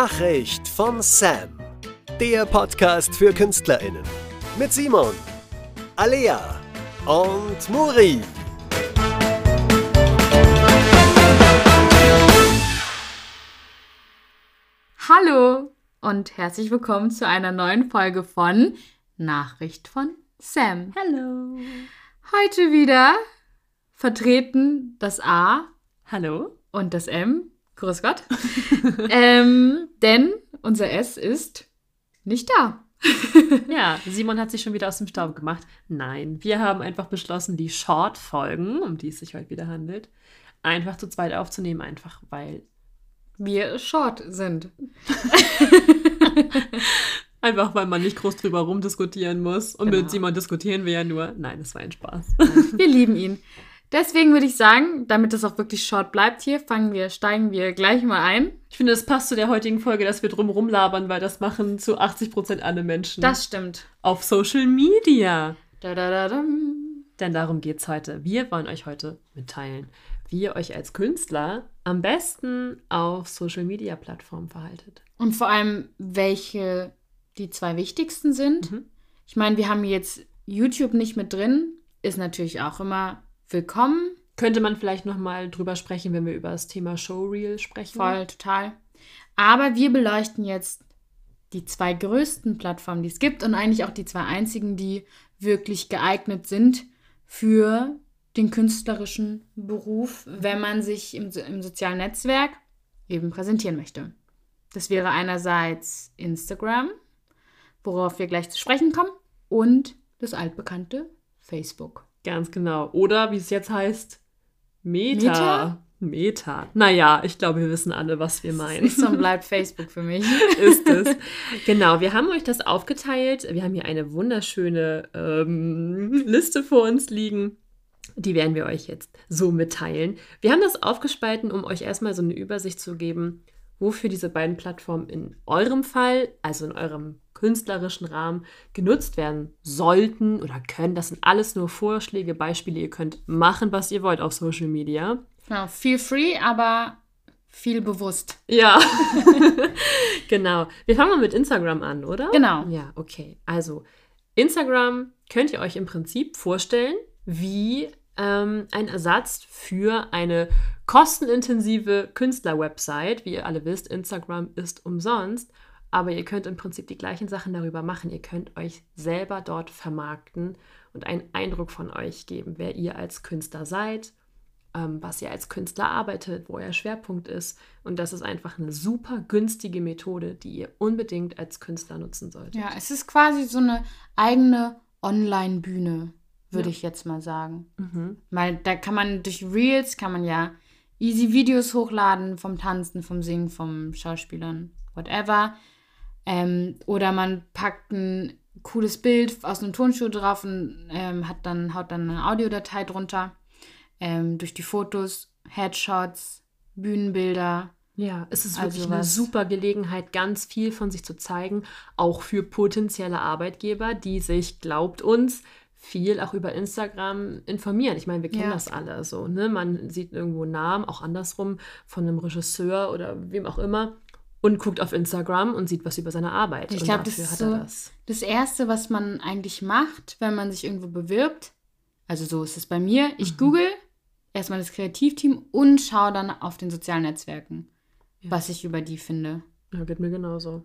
Nachricht von Sam. Der Podcast für KünstlerInnen. Mit Simon, Alea und Muri. Hallo und herzlich willkommen zu einer neuen Folge von Nachricht von Sam. Hallo. Heute wieder vertreten das A Hallo. und das M. Grüß Gott. ähm, denn unser S ist nicht da. Ja, Simon hat sich schon wieder aus dem Staub gemacht. Nein, wir haben einfach beschlossen, die Short-Folgen, um die es sich heute wieder handelt, einfach zu zweit aufzunehmen, einfach weil. Wir short sind. Einfach weil man nicht groß drüber rumdiskutieren muss. Und Genau. mit Simon diskutieren wir ja nur. Nein, das war ein Spaß. Wir lieben ihn. Deswegen würde ich sagen, damit es auch wirklich short bleibt hier, fangen wir, steigen wir gleich mal ein. Ich finde, es passt zu der heutigen Folge, dass wir drum rumlabern, weil das machen zu 80% alle Menschen Das stimmt. auf Social Media. Da, da, da, dam. Denn darum geht es heute. Wir wollen euch heute mitteilen, wie ihr euch als Künstler am besten auf Social Media Plattformen verhaltet. Und vor allem, welche die zwei wichtigsten sind. Mhm. Ich meine, wir haben jetzt YouTube nicht mit drin, ist natürlich auch immer willkommen, Könnte man vielleicht nochmal drüber sprechen, wenn wir über das Thema Showreel sprechen? voll, total. Aber wir beleuchten jetzt die zwei größten Plattformen, die es gibt und eigentlich auch die zwei einzigen, die wirklich geeignet sind für den künstlerischen Beruf, wenn man sich im, im sozialen Netzwerk eben präsentieren möchte. Das wäre einerseits Instagram, worauf wir gleich zu sprechen kommen, und das altbekannte Facebook. Ganz genau. Oder wie es jetzt heißt, Meta. Meta? Meta. Naja, ich glaube, wir wissen alle, was wir meinen. Ist und bleibt Facebook für mich. ist es. Genau, wir haben euch das aufgeteilt. Wir haben hier eine wunderschöne ähm, Liste vor uns liegen. Die werden wir euch jetzt so mitteilen. Wir haben das aufgespalten, um euch erstmal so eine Übersicht zu geben, wofür diese beiden Plattformen in eurem Fall, also in eurem künstlerischen Rahmen, genutzt werden sollten oder können. Das sind alles nur Vorschläge, Beispiele. Ihr könnt machen, was ihr wollt auf Social Media. Genau, feel free, aber viel bewusst. Ja, genau. Wir fangen mal mit Instagram an, oder? Genau. Ja, okay. Also, Instagram könnt ihr euch im Prinzip vorstellen wie ähm, ein Ersatz für eine kostenintensive Künstler-Website. Wie ihr alle wisst, Instagram ist umsonst. Aber ihr könnt im Prinzip die gleichen Sachen darüber machen. Ihr könnt euch selber dort vermarkten und einen Eindruck von euch geben, wer ihr als Künstler seid, ähm, was ihr als Künstler arbeitet, wo euer Schwerpunkt ist. Und das ist einfach eine super günstige Methode, die ihr unbedingt als Künstler nutzen solltet. Ja, es ist quasi so eine eigene Online-Bühne, würde Ja. ich jetzt mal sagen. Mhm. Weil da kann man durch Reels, kann man ja easy Videos hochladen vom Tanzen, vom Singen, vom Schauspielern, whatever. Ähm, oder man packt ein cooles Bild aus einem Tonschuh drauf und ähm, hat dann, haut dann eine Audiodatei drunter. Ähm, durch die Fotos, Headshots, Bühnenbilder. Ja, es ist Also wirklich eine was- super Gelegenheit, ganz viel von sich zu zeigen, auch für potenzielle Arbeitgeber, die sich, glaubt uns, viel auch über Instagram informieren. Ich meine, wir kennen Ja. das alle so, ne? Man sieht irgendwo einen Namen, auch andersrum, von einem Regisseur oder wem auch immer und guckt auf Instagram und sieht was über seine Arbeit. Ich glaube, das dafür ist hat so er das. das Erste, was man eigentlich macht, wenn man sich irgendwo bewirbt. Also so ist es bei mir. Ich Mhm. google erstmal das Kreativteam und schaue dann auf den sozialen Netzwerken, Ja. was ich über die finde. Ja, geht mir genauso.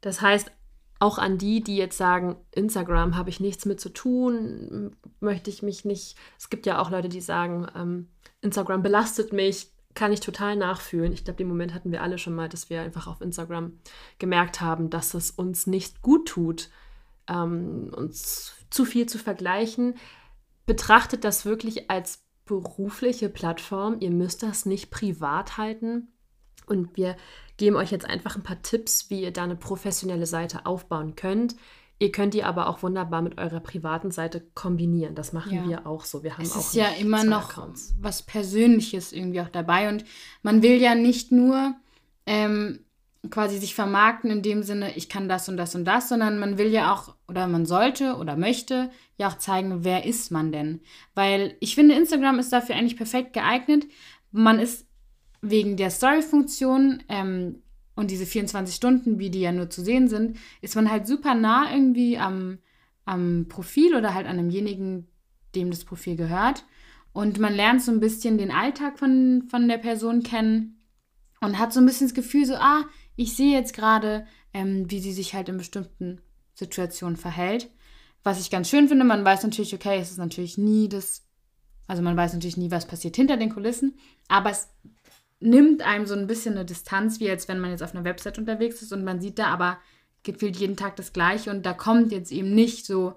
Das heißt, auch an die, die jetzt sagen, Instagram habe ich nichts mit zu tun, möchte ich mich nicht. Es gibt ja auch Leute, die sagen, ähm, Instagram belastet mich, kann ich total nachfühlen. Ich glaube, den Moment hatten wir alle schon mal, dass wir einfach auf Instagram gemerkt haben, dass es uns nicht gut tut, ähm, uns zu viel zu vergleichen. Betrachtet das wirklich als berufliche Plattform. Ihr müsst das nicht privat halten. Und wir geben euch jetzt einfach ein paar Tipps, wie ihr da eine professionelle Seite aufbauen könnt. Ihr könnt die aber auch wunderbar mit eurer privaten Seite kombinieren. Das machen Ja. wir auch so. Wir haben Es auch ist ja immer noch Accounts. was Persönliches irgendwie auch dabei. Und man will ja nicht nur ähm, quasi sich vermarkten in dem Sinne, ich kann das und das und das, sondern man will ja auch oder man sollte oder möchte ja auch zeigen, wer ist man denn? Weil ich finde, Instagram ist dafür eigentlich perfekt geeignet. Man ist wegen der Story-Funktion ähm, und diese 24 Stunden, wie die ja nur zu sehen sind, ist man halt super nah irgendwie am, am Profil oder halt an demjenigen, dem das Profil gehört. Und man lernt so ein bisschen den Alltag von, von der Person kennen und hat so ein bisschen das Gefühl, so, ah, ich sehe jetzt gerade, ähm, wie sie sich halt in bestimmten Situationen verhält. Was ich ganz schön finde, man weiß natürlich, okay, es ist natürlich nie das, also man weiß natürlich nie, was passiert hinter den Kulissen, aber es nimmt einem so ein bisschen eine Distanz, wie als wenn man jetzt auf einer Website unterwegs ist und man sieht da aber gefühlt jeden Tag das Gleiche und da kommt jetzt eben nicht so,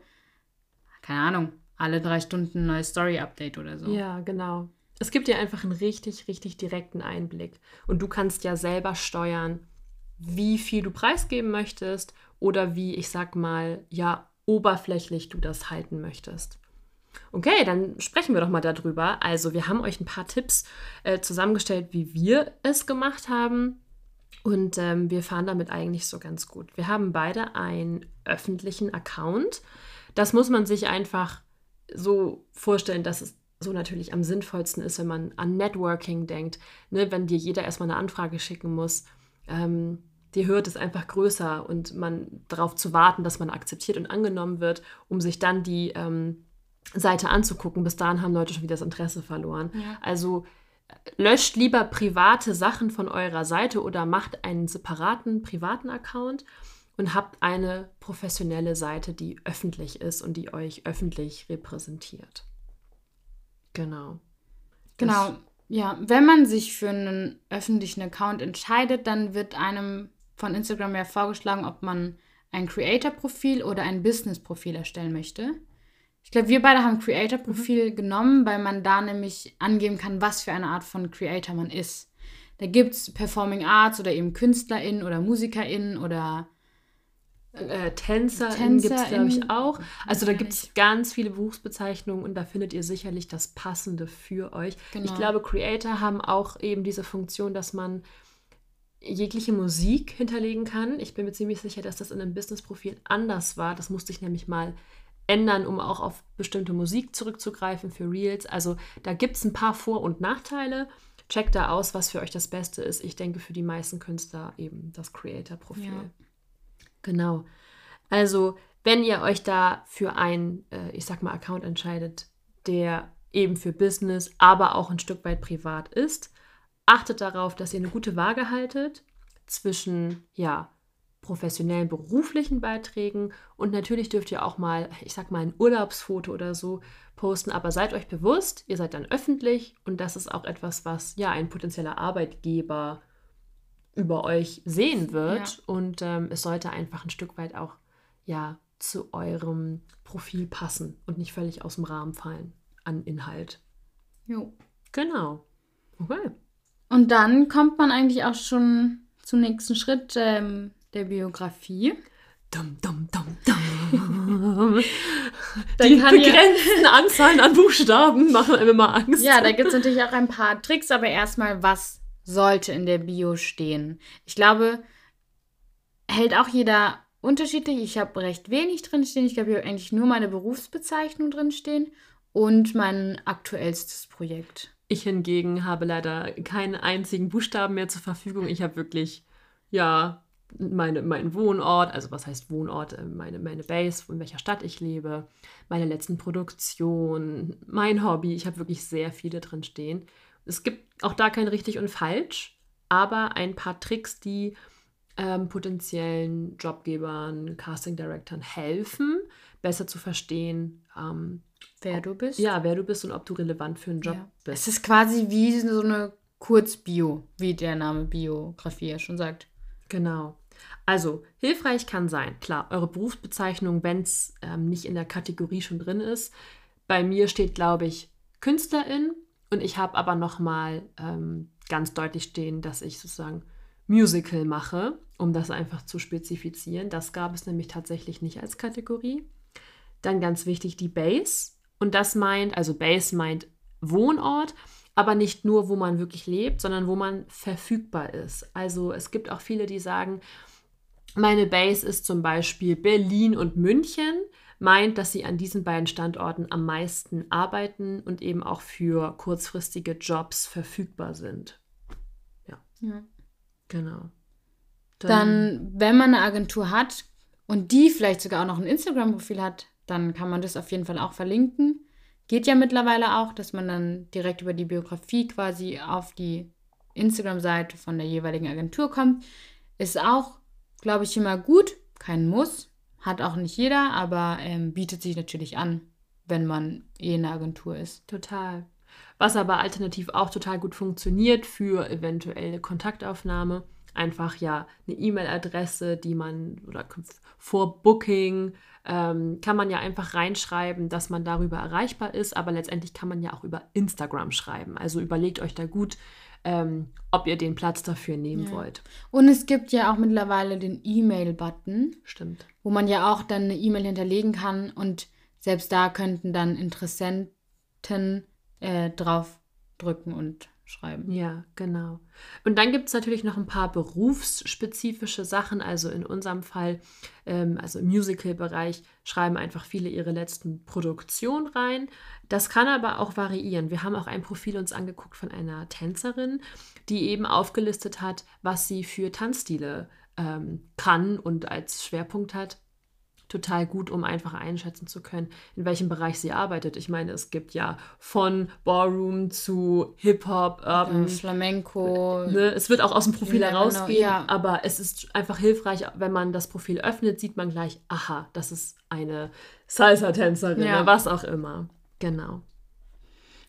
keine Ahnung, alle drei Stunden ein neues Story-Update oder so. Ja, genau. Es gibt dir einfach einen richtig, richtig direkten Einblick. Und du kannst ja selber steuern, wie viel du preisgeben möchtest oder wie, ich sag mal, ja, oberflächlich du das halten möchtest. Okay, dann sprechen wir doch mal darüber. Also, wir haben euch ein paar Tipps äh, zusammengestellt, wie wir es gemacht haben. Und ähm, wir fahren damit eigentlich so ganz gut. Wir haben beide einen öffentlichen Account. Das muss man sich einfach so vorstellen, dass es so natürlich am sinnvollsten ist, wenn man an Networking denkt. Ne? Wenn dir jeder erstmal eine Anfrage schicken muss. Ähm, die Hürde ist einfach größer und man darauf zu warten, dass man akzeptiert und angenommen wird, um sich dann die ähm, Seite anzugucken. Bis dahin haben Leute schon wieder das Interesse verloren. Ja. Also äh, löscht lieber private Sachen von eurer Seite oder macht einen separaten privaten Account und habt eine professionelle Seite, die öffentlich ist und die euch öffentlich repräsentiert. Genau. Genau. Das ja, wenn man sich für einen öffentlichen Account entscheidet, dann wird einem von Instagram ja vorgeschlagen, ob man ein Creator-Profil oder ein Business-Profil erstellen möchte. Ich glaube, wir beide haben Creator-Profil mhm. genommen, weil man da nämlich angeben kann, was für eine Art von Creator man ist. Da gibt es Performing Arts oder eben KünstlerInnen oder MusikerInnen oder äh, Tänzer, Tänzer gibt es, glaube ich, auch. Also da gibt es ganz viele Berufsbezeichnungen und da findet ihr sicherlich das Passende für euch. Genau. Ich glaube, Creator haben auch eben diese Funktion, dass man jegliche Musik hinterlegen kann. Ich bin mir ziemlich sicher, dass das in einem Business-Profil anders war. Das musste ich nämlich mal ändern, um auch auf bestimmte Musik zurückzugreifen für Reels. Also da gibt es ein paar Vor- und Nachteile. Checkt da aus, was für euch das Beste ist. Ich denke für die meisten Künstler eben das Creator-Profil. Ja. Genau. Also wenn ihr euch da für einen, äh, ich sag mal, Account entscheidet, der eben für Business, aber auch ein Stück weit privat ist, achtet darauf, dass ihr eine gute Waage haltet zwischen, ja, professionellen beruflichen Beiträgen und natürlich dürft ihr auch mal, ich sag mal, ein Urlaubsfoto oder so posten, aber seid euch bewusst, ihr seid dann öffentlich und das ist auch etwas, was ja ein potenzieller Arbeitgeber über euch sehen wird ja. und ähm, es sollte einfach ein Stück weit auch ja zu eurem Profil passen und nicht völlig aus dem Rahmen fallen an Inhalt. Jo. Genau. Okay. Und dann kommt man eigentlich auch schon zum nächsten Schritt ähm, der Biografie. Dum, dum, dum, dum. Die begrenzten ja, Anzahlen an Buchstaben machen einem immer Angst. Ja, da gibt es natürlich auch ein paar Tricks, aber erstmal, was sollte in der Bio stehen? Ich glaube, hält auch jeder unterschiedlich. Ich habe recht wenig drinstehen. Ich glaube, ich habe eigentlich nur meine Berufsbezeichnung drinstehen und mein aktuellstes Projekt. Ich hingegen habe leider keinen einzigen Buchstaben mehr zur Verfügung. Ich habe wirklich, ja, meine, meinen Wohnort, also was heißt Wohnort, äh, meine, meine Base, in welcher Stadt ich lebe, meine letzten Produktionen, mein Hobby. Ich habe wirklich sehr viele drin stehen. Es gibt auch da kein richtig und falsch, aber ein paar Tricks, die ähm, potenziellen Jobgebern, Casting Directoren helfen, besser zu verstehen, ähm, wer du bist. Ja, wer du bist und ob du relevant für einen Job ja. bist. Es ist quasi wie so eine Kurzbio, wie der Name Biografie ja schon sagt. Genau. Also, hilfreich kann sein, klar, eure Berufsbezeichnung, wenn es ähm, nicht in der Kategorie schon drin ist. Bei mir steht, glaube ich, Künstlerin und ich habe aber nochmal ähm, ganz deutlich stehen, dass ich sozusagen Musical mache, um das einfach zu spezifizieren. Das gab es nämlich tatsächlich nicht als Kategorie. Dann ganz wichtig die Base. Und das meint, also Base meint Wohnort, aber nicht nur, wo man wirklich lebt, sondern wo man verfügbar ist. Also es gibt auch viele, die sagen, meine Base ist zum Beispiel Berlin und München, meint, dass sie an diesen beiden Standorten am meisten arbeiten und eben auch für kurzfristige Jobs verfügbar sind. Ja. Ja. Genau. Dann, wenn man eine Agentur hat und die vielleicht sogar auch noch ein Instagram-Profil hat, dann kann man das auf jeden Fall auch verlinken. Geht ja mittlerweile auch, dass man dann direkt über die Biografie quasi auf die Instagram-Seite von der jeweiligen Agentur kommt. Ist auch, glaube ich, immer gut. Kein Muss. Hat auch nicht jeder, aber ähm, bietet sich natürlich an, wenn man eh in der Agentur ist. Total. Was aber alternativ auch total gut funktioniert für eventuelle Kontaktaufnahme. Einfach ja eine E-Mail-Adresse, die man oder vor Booking ähm, kann man ja einfach reinschreiben, dass man darüber erreichbar ist, aber letztendlich kann man ja auch über Instagram schreiben. Also überlegt euch da gut, ähm, ob ihr den Platz dafür nehmen Ja. wollt. Und es gibt ja auch mittlerweile den E-Mail-Button, Stimmt. wo man ja auch dann eine E-Mail hinterlegen kann und selbst da könnten dann Interessenten äh, drauf drücken und schreiben. Ja, genau. Und dann gibt es natürlich noch ein paar berufsspezifische Sachen. Also in unserem Fall, ähm, also im Musical-Bereich, schreiben einfach viele ihre letzten Produktionen rein. Das kann aber auch variieren. Wir haben auch ein Profil uns angeguckt von einer Tänzerin, die eben aufgelistet hat, was sie für Tanzstile ähm, kann und als Schwerpunkt hat total gut, um einfach einschätzen zu können, in welchem Bereich sie arbeitet. Ich meine, es gibt ja von Ballroom zu Hip-Hop, Urban, Flamenco. ne? es wird auch aus dem Profil herausgehen, ja. aber es ist einfach hilfreich, wenn man das Profil öffnet, sieht man gleich, aha, das ist eine Salsa-Tänzerin, Ja. ne? was auch immer. Genau.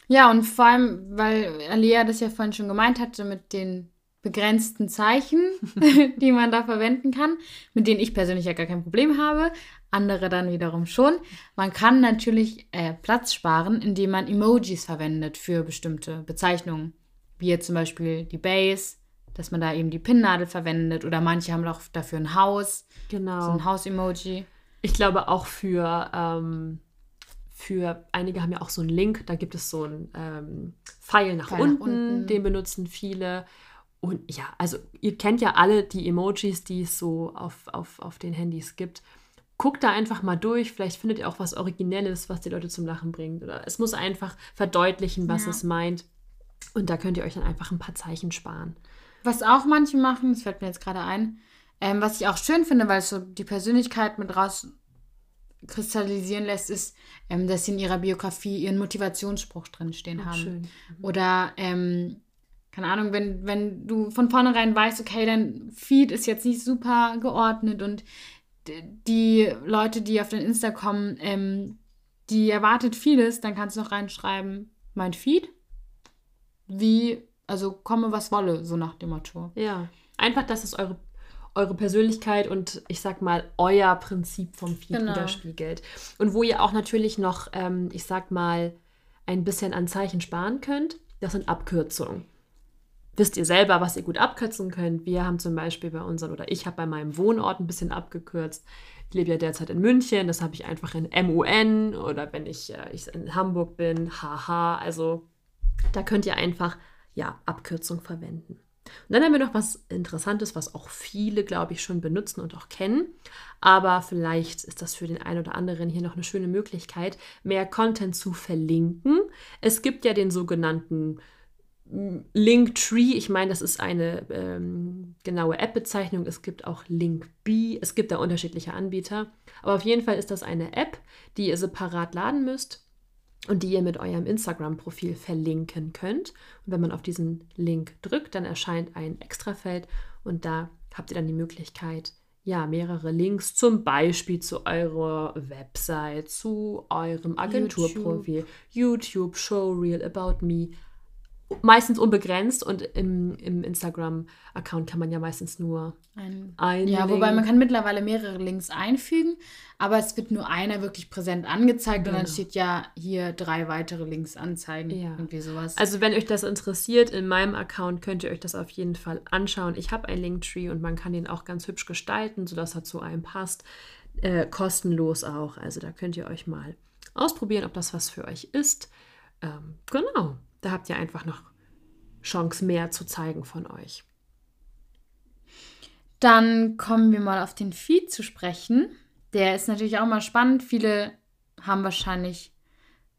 Ja, und vor allem, weil Alia das ja vorhin schon gemeint hatte, mit den begrenzten Zeichen, die man da verwenden kann, mit denen ich persönlich ja gar kein Problem habe, andere dann wiederum schon. Man kann natürlich äh, Platz sparen, indem man Emojis verwendet für bestimmte Bezeichnungen, wie jetzt zum Beispiel die Base, dass man da eben die Pinnnadel verwendet oder manche haben auch dafür ein Haus, so Genau. ein Haus-Emoji. Ich glaube auch für, ähm, für einige haben ja auch so einen Link, da gibt es so einen ähm, Pfeil nach, Pfeil nach unten, unten. den benutzen viele. Und ja, also ihr kennt ja alle die Emojis, die es so auf, auf, auf den Handys gibt. Guckt da einfach mal durch, vielleicht findet ihr auch was Originelles, was die Leute zum Lachen bringt. Oder es muss einfach verdeutlichen, was Ja. es meint. Und da könnt ihr euch dann einfach ein paar Zeichen sparen. Was auch manche machen, das fällt mir jetzt gerade ein, ähm, was ich auch schön finde, weil es so die Persönlichkeit mit raus kristallisieren lässt, ist, ähm, dass sie in ihrer Biografie ihren Motivationsspruch drinstehen Auch haben. schön. Oder, ähm, keine Ahnung, wenn, wenn du von vornherein weißt, okay, dein Feed ist jetzt nicht super geordnet und die Leute, die auf dein Insta kommen, ähm, die erwartet vieles, dann kannst du noch reinschreiben, mein Feed, wie, also komme was wolle, so nach dem Motto. Ja, einfach, dass es eure, eure Persönlichkeit und ich sag mal euer Prinzip vom Feed Genau. widerspiegelt. Und wo ihr auch natürlich noch, ähm, ich sag mal, ein bisschen an Zeichen sparen könnt, das sind Abkürzungen. Wisst ihr selber, was ihr gut abkürzen könnt? Wir haben zum Beispiel bei unseren, oder ich habe bei meinem Wohnort ein bisschen abgekürzt. Ich lebe ja derzeit in München, das habe ich einfach in MUN oder wenn ich, äh, ich in Hamburg bin, HH. Also da könnt ihr einfach ja, Abkürzung verwenden. Und dann haben wir noch was Interessantes, was auch viele, glaube ich, schon benutzen und auch kennen. Aber vielleicht ist das für den einen oder anderen hier noch eine schöne Möglichkeit, mehr Content zu verlinken. Es gibt ja den sogenannten Linktree. Ich meine, das ist eine ähm, genaue App-Bezeichnung. Es gibt auch Linkbee. Es gibt da unterschiedliche Anbieter. Aber auf jeden Fall ist das eine App, die ihr separat laden müsst und die ihr mit eurem Instagram-Profil verlinken könnt. Und wenn man auf diesen Link drückt, dann erscheint ein Extrafeld und da habt ihr dann die Möglichkeit, ja, mehrere Links zum Beispiel zu eurer Website, zu eurem Agenturprofil, YouTube, Showreel, About Me. Meistens unbegrenzt und im, im Instagram-Account kann man ja meistens nur Ein, ein ja, Link. wobei man kann mittlerweile mehrere Links einfügen, aber es wird nur einer wirklich präsent angezeigt und dann Genau. steht ja hier drei weitere Links anzeigen. Ja. Irgendwie sowas. Also wenn euch das interessiert, in meinem Account könnt ihr euch das auf jeden Fall anschauen. Ich habe einen Linktree und man kann den auch ganz hübsch gestalten, sodass er zu einem passt. Äh, kostenlos auch. Also da könnt ihr euch mal ausprobieren, ob das was für euch ist. Ähm, genau, da habt ihr einfach noch Chance mehr zu zeigen von euch. Dann kommen wir mal auf den Feed zu sprechen. Der ist natürlich auch mal spannend. Viele haben wahrscheinlich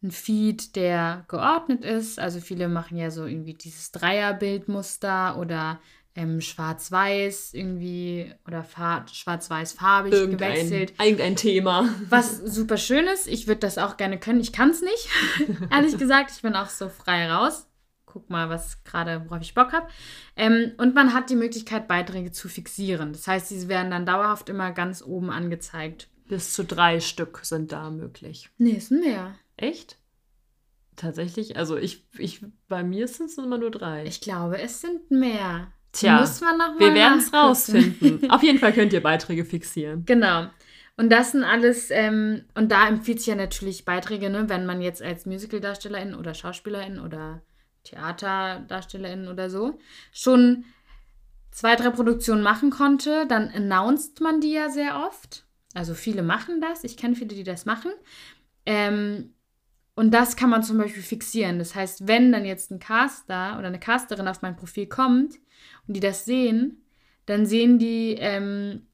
einen Feed, der geordnet ist. Also viele machen ja so irgendwie dieses Dreierbildmuster oder ähm, schwarz-weiß irgendwie oder fa- schwarz-weiß-farbig gewechselt. irgendein Thema. Was super schön ist. Ich würde das auch gerne können. Ich kann es nicht, ehrlich gesagt. Ich bin auch so frei raus. Guck mal, was gerade, worauf ich Bock habe. Ähm, und man hat die Möglichkeit, Beiträge zu fixieren. Das heißt, diese werden dann dauerhaft immer ganz oben angezeigt. Bis zu drei Stück sind da möglich. Nee, ist mehr. Echt? Tatsächlich? Also ich, ich bei mir sind es immer nur drei. Ich glaube, es sind mehr. Tja, Wir werden es rausfinden. Auf jeden Fall könnt ihr Beiträge fixieren. Genau. Und das sind alles, ähm, und da empfiehlt sich ja natürlich Beiträge, ne, wenn man jetzt als Musicaldarstellerin oder Schauspielerin oder Theaterdarstellerin oder so schon zwei, drei Produktionen machen konnte, dann announced man die ja sehr oft. Also viele machen das. Ich kenne viele, die das machen. Ähm, und das kann man zum Beispiel fixieren. Das heißt, wenn dann jetzt ein Caster oder eine Casterin auf mein Profil kommt und die das sehen, dann sehen die ähm,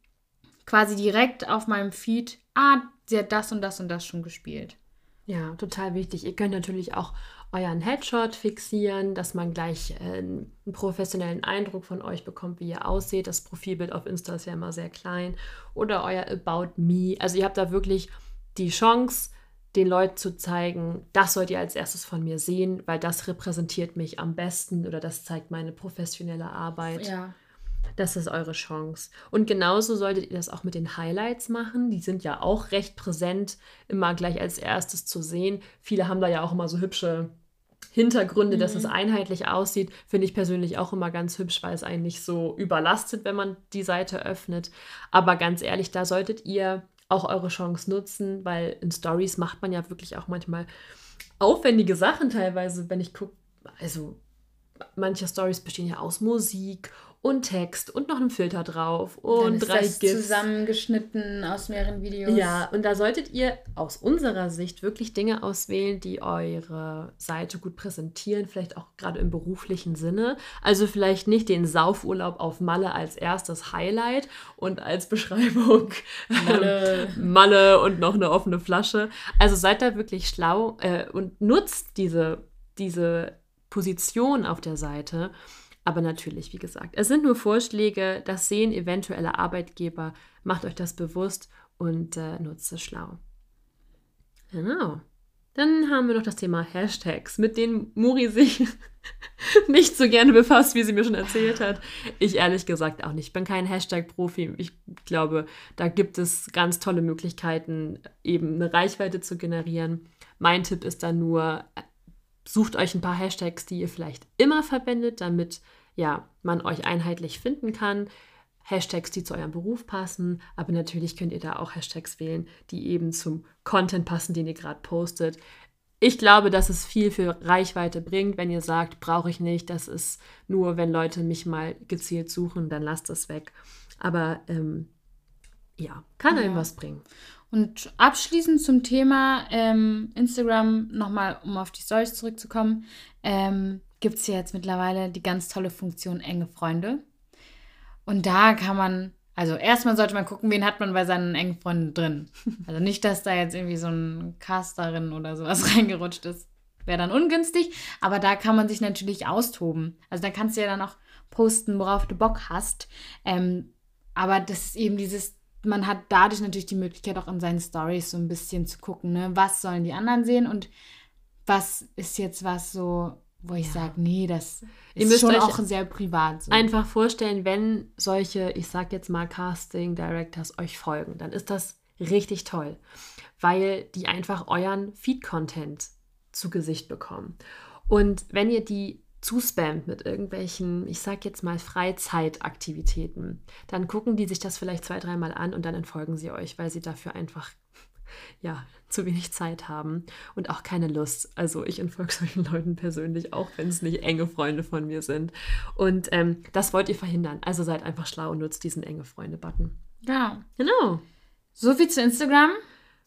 quasi direkt auf meinem Feed, ah, sie hat das und das und das schon gespielt. Ja, total wichtig. Ihr könnt natürlich auch euren Headshot fixieren, dass man gleich äh, einen professionellen Eindruck von euch bekommt, wie ihr aussieht. Das Profilbild auf Insta ist ja immer sehr klein. Oder euer About Me. Also ihr habt da wirklich die Chance, den Leuten zu zeigen, das sollt ihr als erstes von mir sehen, weil das repräsentiert mich am besten oder das zeigt meine professionelle Arbeit. Ja. Das ist eure Chance. Und genauso solltet ihr das auch mit den Highlights machen. Die sind ja auch recht präsent, immer gleich als erstes zu sehen. Viele haben da ja auch immer so hübsche Hintergründe, dass es einheitlich aussieht. Finde ich persönlich auch immer ganz hübsch, weil es einen nicht so überlastet, wenn man die Seite öffnet. Aber ganz ehrlich, da solltet ihr auch eure Chance nutzen, weil in Stories macht man ja wirklich auch manchmal aufwendige Sachen teilweise, wenn ich gucke. Also manche Stories bestehen ja aus Musik und Text und noch einem Filter drauf und drei das GIFs. zusammengeschnitten aus mehreren Videos. Ja, und da solltet ihr aus unserer Sicht wirklich Dinge auswählen, die eure Seite gut präsentieren, vielleicht auch gerade im beruflichen Sinne. Also vielleicht nicht den Saufurlaub auf Malle als erstes Highlight und als Beschreibung Malle. Malle und noch eine offene Flasche. Also seid da wirklich schlau äh, und nutzt diese, diese Position auf der Seite. Aber natürlich, wie gesagt, es sind nur Vorschläge, das sehen eventuelle Arbeitgeber. Macht euch das bewusst und äh, nutzt es schlau. Genau. Dann haben wir noch das Thema Hashtags, mit denen Muri sich nicht so gerne befasst, wie sie mir schon erzählt hat. Ich ehrlich gesagt auch nicht. Ich bin kein Hashtag-Profi. Ich glaube, da gibt es ganz tolle Möglichkeiten, eben eine Reichweite zu generieren. Mein Tipp ist dann nur, sucht euch ein paar Hashtags, die ihr vielleicht immer verwendet, damit ja, man euch einheitlich finden kann. Hashtags, die zu eurem Beruf passen, aber natürlich könnt ihr da auch Hashtags wählen, die eben zum Content passen, den ihr gerade postet. Ich glaube, dass es viel für Reichweite bringt, wenn ihr sagt, brauche ich nicht, das ist nur, wenn Leute mich mal gezielt suchen, dann lasst es weg. Aber ähm, ja, kann einem Ja. was bringen. Und abschließend zum Thema ähm, Instagram, nochmal, um auf die Stories zurückzukommen, ähm, gibt es ja jetzt mittlerweile die ganz tolle Funktion enge Freunde. Und da kann man, also erstmal sollte man gucken, wen hat man bei seinen engen Freunden drin. Also nicht, dass da jetzt irgendwie so ein Casterin oder sowas reingerutscht ist. Wäre dann ungünstig, aber da kann man sich natürlich austoben. Also da kannst du ja dann auch posten, worauf du Bock hast. Ähm, aber das ist eben dieses, man hat dadurch natürlich die Möglichkeit, auch in seinen Stories so ein bisschen zu gucken, ne? was sollen die anderen sehen und was ist jetzt was so, wo ich Ja. sage, nee, das ist schon auch sehr privat. So. Einfach vorstellen, wenn solche, ich sag jetzt mal Casting Directors euch folgen, dann ist das richtig toll, weil die einfach euren Feed-Content zu Gesicht bekommen. Und wenn ihr die zuspammt mit irgendwelchen, ich sag jetzt mal Freizeitaktivitäten, dann gucken die sich das vielleicht zwei, dreimal an und dann entfolgen sie euch, weil sie dafür einfach ja, zu wenig Zeit haben und auch keine Lust. Also ich entfolge solchen Leuten persönlich, auch wenn es nicht enge Freunde von mir sind. Und ähm, das wollt ihr verhindern. Also seid einfach schlau und nutzt diesen enge Freunde-Button. ja. Genau. So viel zu Instagram.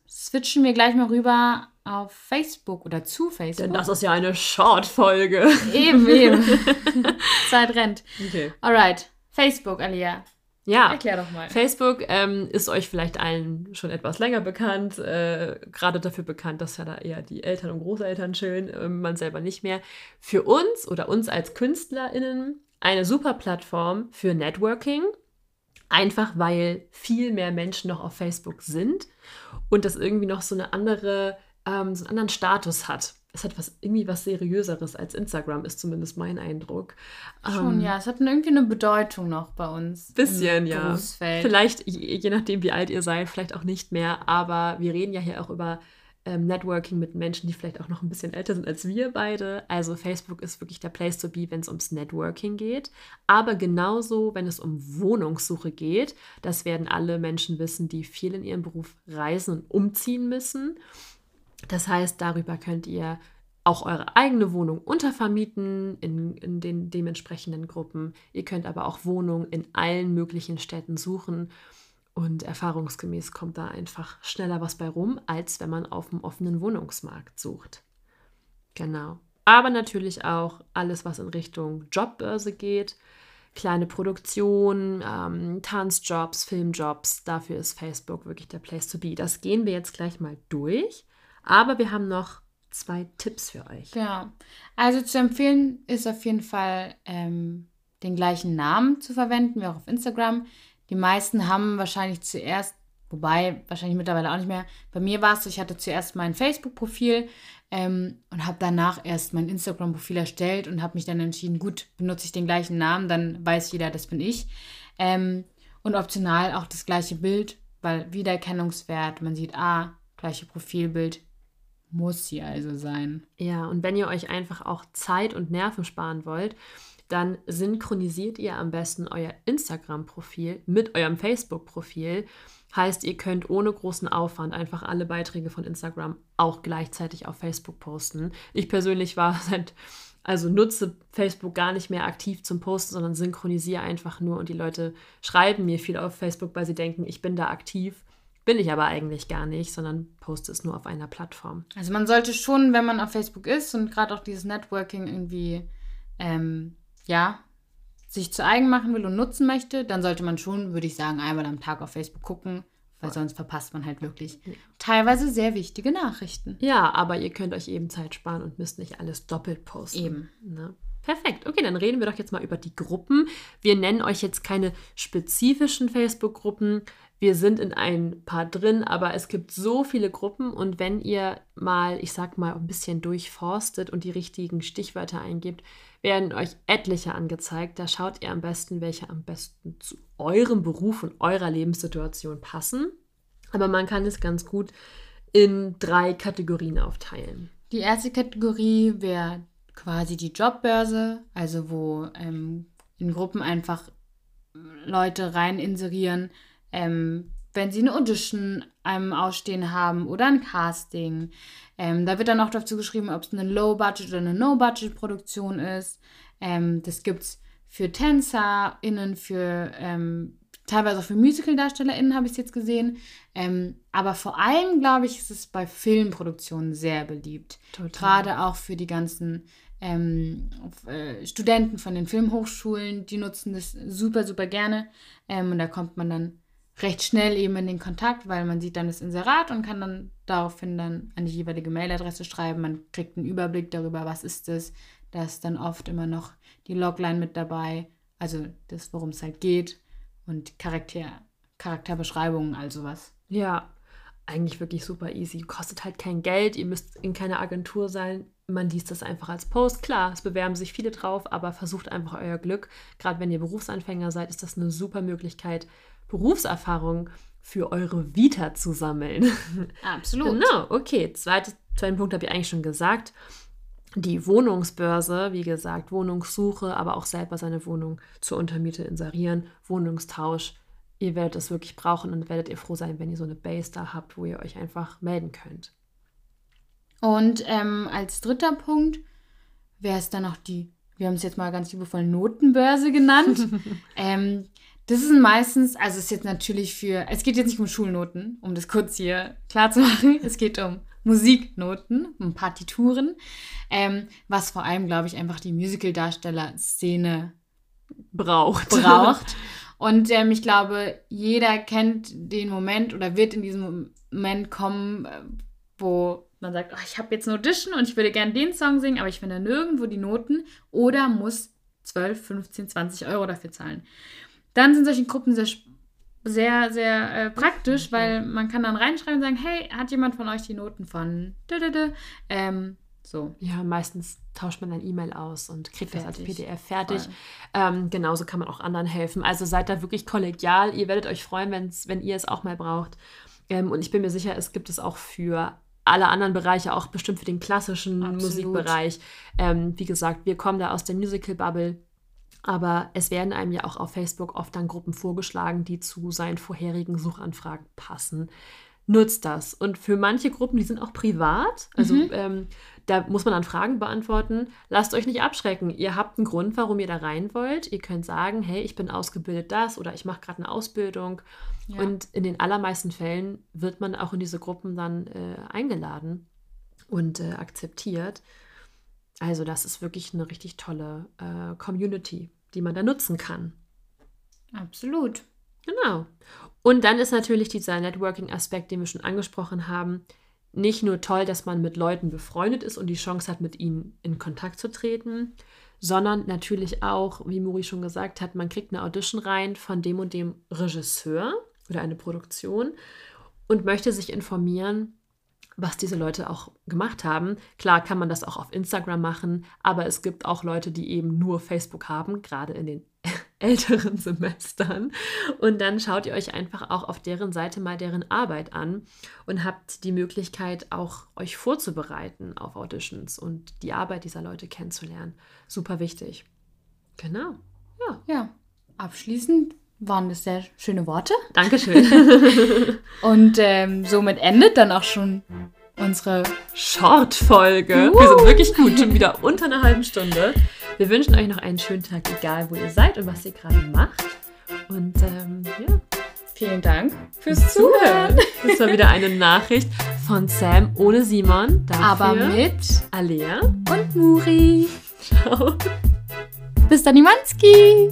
Switchen wir gleich mal rüber auf Facebook oder zu Facebook. Denn das ist ja eine Short-Folge. eben, eben. Zeit rennt. Okay. Alright. Facebook, Alia. Ja. Erklär doch mal. Facebook ähm, ist euch vielleicht allen schon etwas länger bekannt, äh, gerade dafür bekannt, dass ja da eher die Eltern und Großeltern chillen, äh, man selber nicht mehr. Für uns oder uns als KünstlerInnen eine super Plattform für Networking, einfach weil viel mehr Menschen noch auf Facebook sind und das irgendwie noch so eine andere, ähm, so einen anderen Status hat. Es hat was irgendwie was seriöseres als Instagram, ist zumindest mein Eindruck. Schon, Ähm, ja. Es hat irgendwie eine Bedeutung noch bei uns. Bisschen, ja. Berufsfeld. Vielleicht, je, je nachdem, wie alt ihr seid, vielleicht auch nicht mehr. Aber wir reden ja hier auch über ähm, Networking mit Menschen, die vielleicht auch noch ein bisschen älter sind als wir beide. Also Facebook ist wirklich der Place to be, wenn es ums Networking geht. Aber genauso, wenn es um Wohnungssuche geht. Das werden alle Menschen wissen, die viel in ihrem Beruf reisen und umziehen müssen. Das heißt, darüber könnt ihr auch eure eigene Wohnung untervermieten in, in den dementsprechenden Gruppen. Ihr könnt aber auch Wohnungen in allen möglichen Städten suchen. Und erfahrungsgemäß kommt da einfach schneller was bei rum, als wenn man auf dem offenen Wohnungsmarkt sucht. Genau. Aber natürlich auch alles, was in Richtung Jobbörse geht. Kleine Produktion, ähm, Tanzjobs, Filmjobs. Dafür ist Facebook wirklich der Place to be. Das gehen wir jetzt gleich mal durch. Aber wir haben noch zwei Tipps für euch. Genau. Also zu empfehlen ist auf jeden Fall, ähm, den gleichen Namen zu verwenden, wie auch auf Instagram. Die meisten haben wahrscheinlich zuerst, wobei wahrscheinlich mittlerweile auch nicht mehr, bei mir war es so, ich hatte zuerst mein Facebook-Profil ähm, und habe danach erst mein Instagram-Profil erstellt und habe mich dann entschieden, gut, benutze ich den gleichen Namen, dann weiß jeder, das bin ich. Ähm, und optional auch das gleiche Bild, weil Wiedererkennungswert, man sieht, ah, gleiche Profilbild, muss hier also sein. Ja, und wenn ihr euch einfach auch Zeit und Nerven sparen wollt, dann synchronisiert ihr am besten euer Instagram-Profil mit eurem Facebook-Profil. Heißt, ihr könnt ohne großen Aufwand einfach alle Beiträge von Instagram auch gleichzeitig auf Facebook posten. Ich persönlich war seit, also nutze Facebook gar nicht mehr aktiv zum Posten, sondern synchronisiere einfach nur und die Leute schreiben mir viel auf Facebook, weil sie denken, ich bin da aktiv. Bin ich aber eigentlich gar nicht, sondern poste es nur auf einer Plattform. Also man sollte schon, wenn man auf Facebook ist und gerade auch dieses Networking irgendwie, ähm, ja, sich zu eigen machen will und nutzen möchte, dann sollte man schon, würde ich sagen, einmal am Tag auf Facebook gucken, weil sonst verpasst man halt wirklich teilweise sehr wichtige Nachrichten. Ja, aber ihr könnt euch eben Zeit sparen und müsst nicht alles doppelt posten. Eben. Ne? Perfekt. Okay, dann reden wir doch jetzt mal über die Gruppen. Wir nennen euch jetzt keine spezifischen Facebook-Gruppen. Wir sind in ein paar drin, aber es gibt so viele Gruppen und wenn ihr mal, ich sag mal, ein bisschen durchforstet und die richtigen Stichwörter eingebt, werden euch etliche angezeigt. Da schaut ihr am besten, welche am besten zu eurem Beruf und eurer Lebenssituation passen. Aber man kann es ganz gut in drei Kategorien aufteilen. Die erste Kategorie wäre quasi die Jobbörse, also wo ähm, in Gruppen einfach Leute rein inserieren, ähm, wenn sie eine Audition ähm, ausstehen haben oder ein Casting. Ähm, da wird dann auch dazu geschrieben, ob es eine Low-Budget oder eine No-Budget-Produktion ist. Ähm, das gibt es für TänzerInnen, für ähm, teilweise auch für Musical-DarstellerInnen habe ich es jetzt gesehen. Ähm, aber vor allem, glaube ich, ist es bei Filmproduktionen sehr beliebt. Total. Gerade auch für die ganzen ähm, äh, Studenten von den Filmhochschulen, die nutzen das super, super gerne. Ähm, und da kommt man dann recht schnell eben in den Kontakt, weil man sieht dann das Inserat und kann dann daraufhin dann an die jeweilige Mailadresse schreiben. Man kriegt einen Überblick darüber, was ist es. Da ist dann oft immer noch die Logline mit dabei, also das, worum es halt geht und Charakter, Charakterbeschreibungen, all sowas. Ja, eigentlich wirklich super easy. Kostet halt kein Geld, ihr müsst in keiner Agentur sein. Man liest das einfach als Post. Klar, es bewerben sich viele drauf, aber versucht einfach euer Glück. Gerade wenn ihr Berufsanfänger seid, ist das eine super Möglichkeit, Berufserfahrung für eure Vita zu sammeln. Absolut. Genau, okay. Zweite, zweiten Punkt habe ich eigentlich schon gesagt. Die Wohnungsbörse, wie gesagt, Wohnungssuche, aber auch selber seine Wohnung zur Untermiete inserieren, Wohnungstausch. Ihr werdet das wirklich brauchen und werdet ihr froh sein, wenn ihr so eine Base da habt, wo ihr euch einfach melden könnt. Und ähm, als dritter Punkt wäre es dann noch die, wir haben es jetzt mal ganz liebevoll Notenbörse genannt. ähm, das sind meistens, also es ist jetzt natürlich für, es geht jetzt nicht um Schulnoten, um das kurz hier klar zu machen. Es geht um Musiknoten, um Partituren, ähm, was vor allem, glaube ich, einfach die Musical-Darsteller-Szene Braucht. braucht. Und ähm, ich glaube, jeder kennt den Moment oder wird in diesem Moment kommen, äh, wo man sagt, oh, ich habe jetzt eine Audition und ich würde gerne den Song singen, aber ich finde nirgendwo die Noten oder muss 12, 15, 20 Euro dafür zahlen. Dann sind solche Gruppen sehr, sehr, sehr äh, praktisch, weil man kann dann reinschreiben und sagen, hey, hat jemand von euch die Noten von ähm, so. Ja, meistens tauscht man ein E-Mail aus und kriegt fertig. das als PDF fertig. Ähm, genauso kann man auch anderen helfen. Also seid da wirklich kollegial. Ihr werdet euch freuen, wenn's, wenn ihr es auch mal braucht. Ähm, und ich bin mir sicher, es gibt es auch für alle anderen Bereiche, auch bestimmt für den klassischen Absolut. Musikbereich. Ähm, wie gesagt, wir kommen da aus der Musical-Bubble. Aber es werden einem ja auch auf Facebook oft dann Gruppen vorgeschlagen, die zu seinen vorherigen Suchanfragen passen nutzt das. Und für manche Gruppen, die sind auch privat, also mhm. ähm, da muss man dann Fragen beantworten. Lasst euch nicht abschrecken. Ihr habt einen Grund, warum ihr da rein wollt. Ihr könnt sagen, hey, ich bin ausgebildet das oder ich mache gerade eine Ausbildung. Ja. Und in den allermeisten Fällen wird man auch in diese Gruppen dann äh, eingeladen und äh, akzeptiert. Also das ist wirklich eine richtig tolle äh, Community, die man da nutzen kann. Absolut. Genau. Und dann ist natürlich dieser Networking-Aspekt, den wir schon angesprochen haben, nicht nur toll, dass man mit Leuten befreundet ist und die Chance hat, mit ihnen in Kontakt zu treten, sondern natürlich auch, wie Muri schon gesagt hat, man kriegt eine Audition rein von dem und dem Regisseur oder eine Produktion und möchte sich informieren, was diese Leute auch gemacht haben. Klar kann man das auch auf Instagram machen, aber es gibt auch Leute, die eben nur Facebook haben, gerade in den älteren Semestern. Und dann schaut ihr euch einfach auch auf deren Seite mal deren Arbeit an und habt die Möglichkeit, auch euch vorzubereiten auf Auditions und die Arbeit dieser Leute kennenzulernen. Super wichtig. Genau. Ja. Ja. Abschließend waren das sehr schöne Worte. Dankeschön. und ähm, somit endet dann auch schon unsere Short-Folge. Uh. Wir sind wirklich gut, schon wieder unter einer halben Stunde. Wir wünschen euch noch einen schönen Tag, egal wo ihr seid und was ihr gerade macht. Und ähm, ja. Vielen Dank fürs Zuhören. Das war wieder eine Nachricht von Sam ohne Simon. Dafür Aber mit Alea und Muri. Ciao. Bis dann, Imanski.